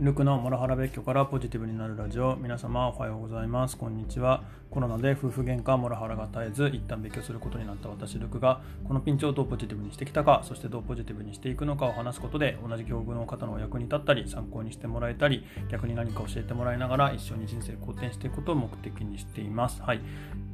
ルクのモラハラ別居からポジティブになるラジオ。皆様おはようございます。こんにちは。コロナで夫婦喧嘩モラハラが絶えず一旦別居することになった私ルクがこのピンチをどうポジティブにしてきたかそしてどうポジティブにしていくのかを話すことで同じ境遇の方のお役に立ったり参考にしてもらえたり逆に何か教えてもらいながら一緒に人生を好転していくことを目的にしています。はい、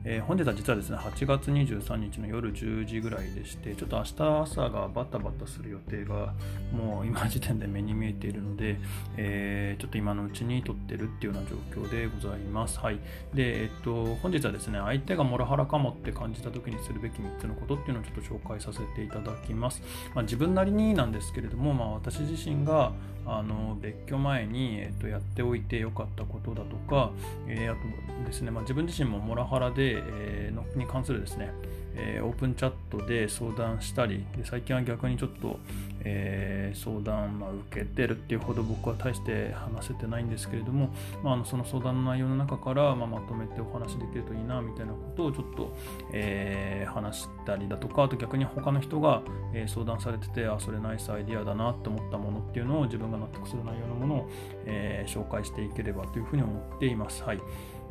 えー、本日は実はですね8月23日の夜10時ぐらいでしてちょっと明日朝がバタバタする予定がもう今時点で目に見えているので、えー、ちょっと今のうちに撮ってるっていうような状況でございます。はい。で、えっと、本日はですね、相手がモラハラかもって感じた時にするべき3つのことっていうのをちょっと紹介させていただきます。まあ、自分なりになんですけれども、まあ、私自身があの別居前に、えっと、やっておいてよかったことだとか、えー、あとですね、まあ、自分自身もモラハラで、え、のに関するですね、え、オープンチャットで相談したりで最近は逆にちょっと、え、相談、ま、受けてるっていうほど僕は大して話せてないんですけれども、まあ、のその相談の内容の中から、ま、まとめてお話できるといいなみたいなことをちょっと、え、話したりだとかあと逆に他の人が、え相談されててあそれナイスアイディアだなって思ったものっていうのを自分が納得する内容のものを、え紹介していければというふうに思っています。はい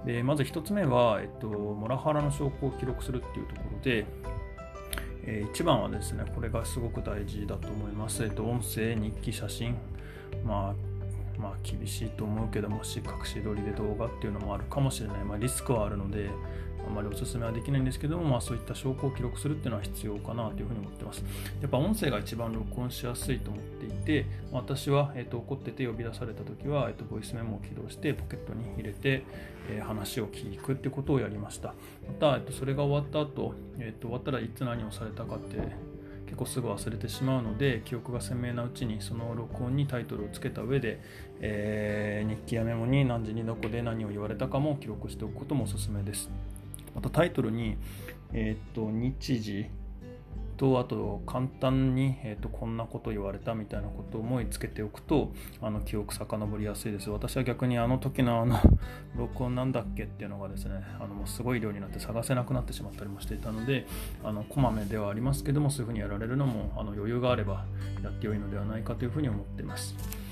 でまず1つ目は、えっと、モラハラの証拠を記録するっていうところで、えー、一番はですね、これがすごく大事だと思います。えっと、音声、日記、写真、まあ、まあ、厳しいと思うけどもし隠し撮りで動画っていうのもあるかもしれない、まあ、リスクはあるのであまりお勧めはできないんですけども、まあ、そういった証拠を記録するっていうのは必要かなというふうに思ってます。やっぱ音声が一番録音しやすいと思っていて、私は、えーと、怒ってて呼び出された時は、えーと、ボイスメモを起動してポケットに入れて、えー、話を聞くってことをやりました。また、えーと、それが終わった後、えー、と終わったらいつ何をされたかって結構すぐ忘れてしまうので記憶が鮮明なうちにその録音にタイトルをつけた上で、えー、日記やメモに何時にどこで何を言われたかも記録しておくこともおすすめです。またタイトルに、えー、っと日時とあと簡単に、えーと、こんなこと言われたみたいなことを思いつけておくとあの記憶遡りやすいです私は逆にあの時のあの 録音なんだっけっていうのがですねあのすごい量になって探せなくなってしまったりもしていたのであのこまめではありますけどもそういうふうにやられるのもあの余裕があればやってよいのではないかというふうに思っています。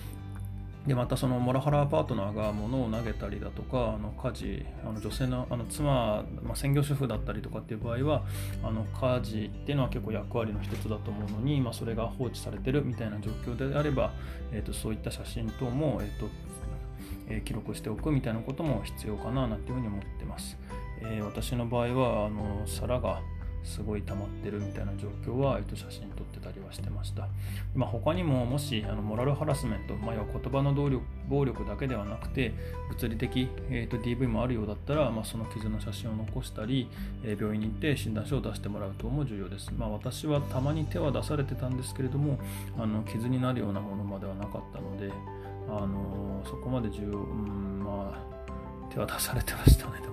でまたそのモラハラパートナーが物を投げたりだとかあの家事あの女性のあの妻、まあ、専業主婦だったりとかっていう場合はあの家事っていうのは結構役割の一つだと思うのに、まあ、それが放置されてるみたいな状況であれば、えーと、そういった写真等も、えーとえー、記録しておくみたいなことも必要かななんていうふうに思ってます。えー、私の場合はあの皿がすごい溜まってるみたいな状況は、えっと、写真撮ってたりはしてました。まあ、他にももしあのモラルハラスメント、まあ、要は言葉の暴力暴力だけではなくて物理的、えっと、DV もあるようだったら、まあ、その傷の写真を残したり、えー、病院に行って診断書を出してもらうとも重要です。まあ、私はたまに手は出されてたんですけれどもあの傷になるようなものまではなかったので、あのそこまで重要、うん、まあ手は出されてましたね。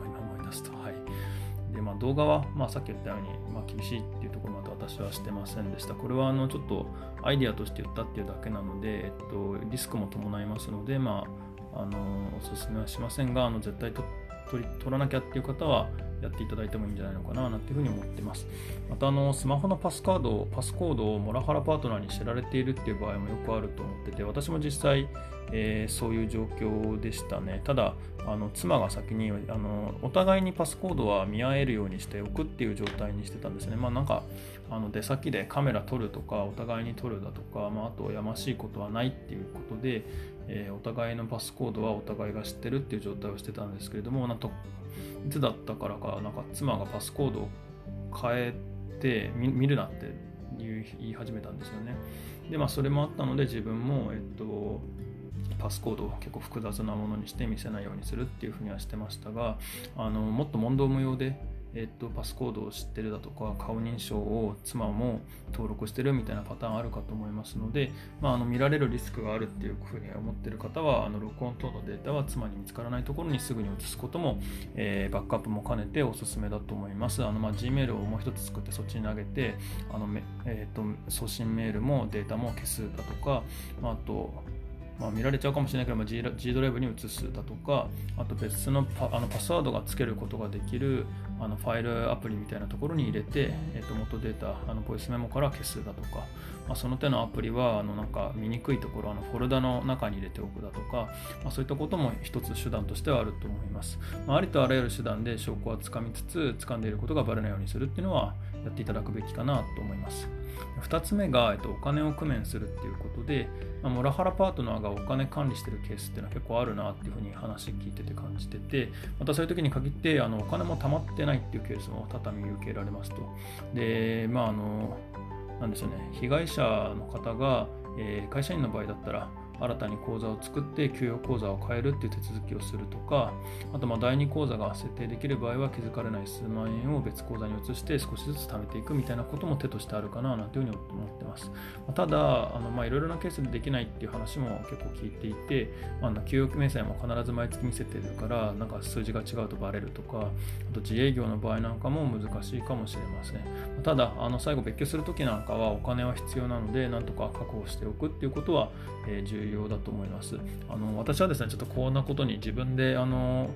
動画は、まあ、さっき言ったように、まあ、厳しいっていうところまで私はしてませんでした。これはあのちょっとアイデアとして言ったっていうだけなので、えっと、リスクも伴いますので、まあ、あのおすすめはしませんが、あの絶対と取り取らなきゃっていう方はやっていただいてもいいんじゃないのかななんていうふうに思ってます。またあのスマホのパスカード、パスコードをモラハラパートナーに知られているっていう場合もよくあると思ってて、私も実際、えー、そういう状況でしたね。ただ、あの妻が先にあのお互いにパスコードは見合えるようにしておくっていう状態にしてたんですね。まあなんかあの出先でカメラ撮るとかお互いに撮るだとか、まあ、あとやましいことはないっていうことで、えー、お互いのパスコードはお互いが知ってるっていう状態をしてたんですけれどもなんといつだったからかなんか妻がパスコードを変えて見るなって言い始めたんですよね。でまあそれもあったので自分もえっとパスコードを結構複雑なものにして見せないようにするっていうふうにはしてましたがあのもっと問答無用でえっと、パスコードを知ってるだとか顔認証を妻も登録してるみたいなパターンあるかと思いますので、まあ、あの見られるリスクがあるっていうふうに思ってる方はあの録音等のデータは妻に見つからないところにすぐに移すことも、えー、バックアップも兼ねておすすめだと思います。あの、ま、Gmail をもう一つ作ってそっちに投げてあの、えーと、送信メールもデータも消すだとか、まあ、あとまあ、見られちゃうかもしれないけど、まあ、G, G ドライブに移すだとかあと別のパあのパスワードがつけることができるあのファイルアプリみたいなところに入れて、えー、と元データあのボイスメモから消すだとか、まあ、その手のアプリはあのなんか見にくいところあのフォルダの中に入れておくだとか、まあ、そういったことも一つ手段としてはあると思います、まあ、ありとあらゆる手段で証拠はつかみつつ掴んでいることがバレないようにするっていうのはやっていただくべきかなと思います。2つ目が、えっと、お金を工面するっていうことで、まあ、モラハラパートナーがお金管理してるケースっていうのは結構あるなっていうふうに話聞いてて感じてて、またそういう時に限ってあのお金も貯まってないっていうケースも多々見受けられますと。で、まああの、なんでしょうね、被害者の方が、えー、会社員の場合だったら、新たに口座を作って給与口座を変えるっていう手続きをするとかあとまあ第二口座が設定できる場合は気づかれない数万円を別口座に移して少しずつ貯めていくみたいなことも手としてあるかななんていうふうに思ってます。ただいろいろなケースでできないっていう話も結構聞いていて、まあ、給与明細も必ず毎月見せてるからなんか数字が違うとバレるとかあと自営業の場合なんかも難しいかもしれません。ただあの最後別居するときなんかはお金は必要なのでなんとか確保しておくっていうことは、重要重要だと思います。あの私はですね、ちょっとこんなことに自分であの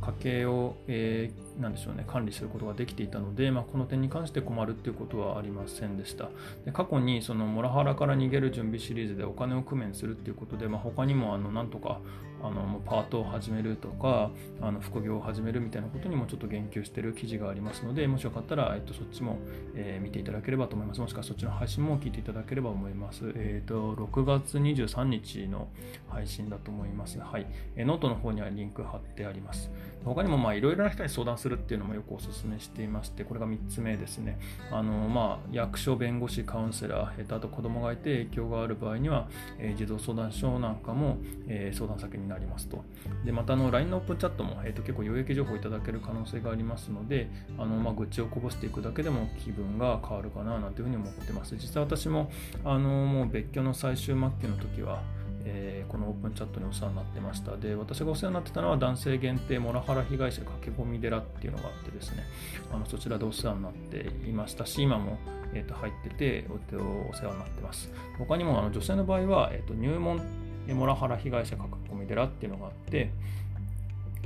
家計を、えーなんでしょうね、管理することができていたので、まあ、この点に関して困るっていうことはありませんでした。で過去にそのモラハラから逃げる準備シリーズでお金を工面するっていうことで、まあ、他にもあのなんとかあのパートを始めるとかあの副業を始めるみたいなことにもちょっと言及している記事がありますので、もしよかったら、えっと、そっちも、えー、見ていただければと思います。もしくはそっちの配信も聞いていただければ思います。えっ、ー、と、6月23日の配信だと思います。はい。え、ノートの方にはリンク貼ってあります。他にもいろいろな人に相談するっていうのもよくお勧めしていまして、これが3つ目ですね。あのまあ、役所、弁護士、カウンセラー、えー、とあと子供がいて影響がある場合には、えー、児童相談所なんかも、えー、相談先になりますと。でまたあの LINE のオープンチャットも、えー、と結構有益情報をいただける可能性がありますので、あのまあ、愚痴をこぼしていくだけでも気分が変わるかななんていうふうに思ってます。実際私もあのもう別居の最終末期の時は、えー、このオープンチャットにお世話になってました。で、私がお世話になってたのは男性限定モラハラ被害者駆け込み寺っていうのがあってですね、あのそちらでお世話になっていましたし、今も、えー、と入っててお世話になってます。他にもあの女性の場合は、えー、と入門モラハラ被害者書き込み寺っていうのがあって、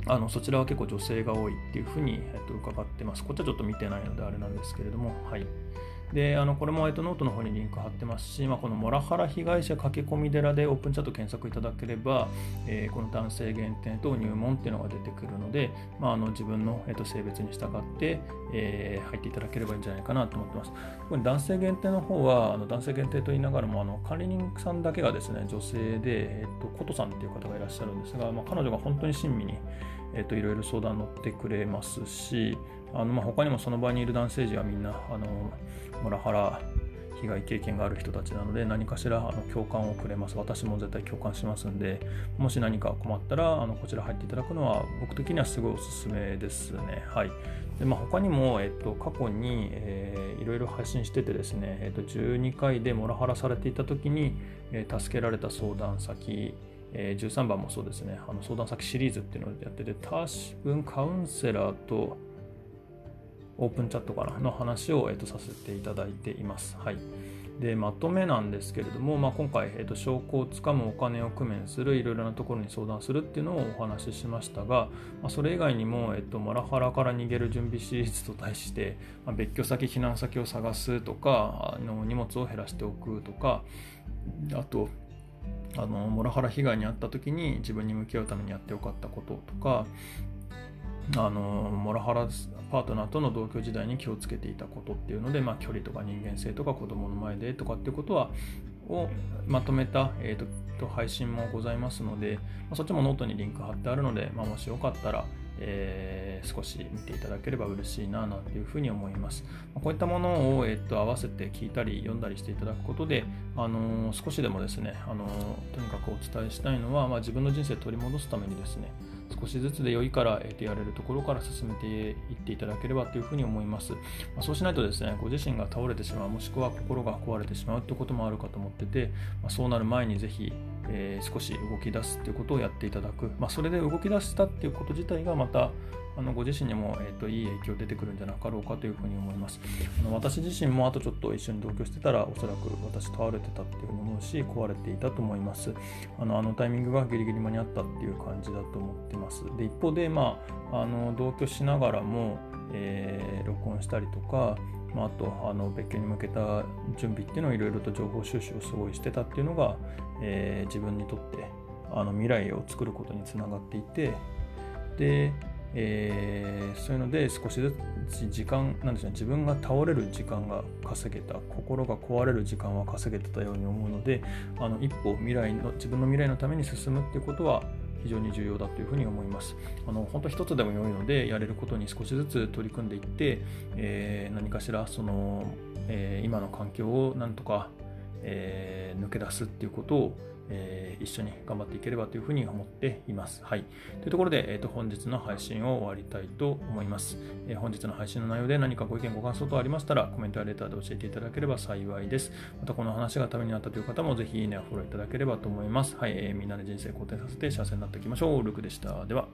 あのそちらは結構女性が多いっていうふうに、えっと、伺ってます。こっちはちょっと見てないのであれなんですけれども、はい。で、あのこれも、えっと、ノートの方にリンク貼ってますし、まあ、このモラハラ被害者駆け込み寺でオープンチャット検索いただければ、えー、この男性限定と入門っていうのが出てくるので、まあ、あの自分の、えっと、性別に従って、えー、入っていただければいいんじゃないかなと思ってます。これ男性限定の方は、あの男性限定と言いながらも、あの管理人さんだけがですね、女性で、えっと、琴さんっていう方がいらっしゃるんですが、まあ、彼女が本当に親身に、えっと、いろいろ相談乗ってくれますし、あのまあ、他にもその場にいる男性陣はみんな、あのモラハラ被害経験がある人たちなので何かしらあの共感をくれます。私も絶対共感しますんでもし何か困ったらあのこちら入っていただくのは僕的にはすごいおすすめですね。はい。でまあ、他にも、えっと、過去に、えー、いろいろ配信しててですね、えっと、12回でモラハラされていた時に、えー、助けられた相談先えー、13番もそうですね、あの相談先シリーズっていうのをやってて、多分カウンセラーとオープンチャットからの話を、えー、とさせていただいています。はい。で、まとめなんですけれども、まあ、今回、えー、と証拠をつかむお金を工面する、いろいろなところに相談するっていうのをお話ししましたが、まあ、それ以外にも、えー、とモラハラから逃げる準備シリーズと題して、まあ、別居先、避難先を探すとか、あの荷物を減らしておくとか、あと、あのモラハラ被害に遭った時に自分に向き合うためにやってよかったこととかあのモラハラパートナーとの同居時代に気をつけていたことっていうので、まあ、距離とか人間性とか子供の前でとかっていうことはをまとめた、えーと、配信もございますので、まあ、そっちもノートにリンク貼ってあるので、まあ、もしよかったら、えー、少し見ていただければ嬉しいななんていうふうに思います。こういったものを、えーと、合わせて聞いたり読んだりしていただくことで、あのー、少しでもですね、あのー、とにかくお伝えしたいのは、まあ、自分の人生を取り戻すためにですね、少しずつで良いから、えー、とやれるところから進めていっていただければというふうに思います。まあ、そうしないとですね、ご自身が倒れてしまう、もしくは心が壊れてしまうということもあるかと思ってて、まあ、そうなる前にぜひ、えー、少し動き出すということをやっていただく、まあ、それで動き出したっていうこと自体がまたあのご自身にも、えーと、いい影響出てくるんじゃなかろうかというふうに思います。あの私自身もあとちょっと一緒に同居してたらおそらく私倒れてたっていうふうに思うし壊れていたと思います。あのあのタイミングがギリギリ間に合ったっていう感じだと思ってます。で一方で、まあ、あの同居しながらも、えー、録音したりとかまあ、あとあの別居に向けた準備っていうのをいろいろと情報収集をすごいしてたっていうのが、えー、自分にとってあの未来を作ることにつながっていてでえー、そういうので少しずつ時間なんでしょうね自分が倒れる時間が稼げた心が壊れる時間は稼げてたように思うのであの一歩未来の自分の未来のために進むっていうことは非常に重要だというふうに思います。あの本当一つでも良いのでやれることに少しずつ取り組んでいって、えー、何かしらその、えー、今の環境をなんとか、えー、抜け出すっていうことをえー、一緒に頑張っていければというふうに思っています。はい。というところで、えーと、本日の配信を終わりたいと思います、えー、本日の配信の内容で何かご意見、ご感想等ありましたら、コメントやレターで教えていただければ幸いです。また、この話がためになったという方も、ぜひいいねやフォローいただければと思います。はい。えー、みんなで人生肯定させて幸せになっていきましょう。ルクでした。では。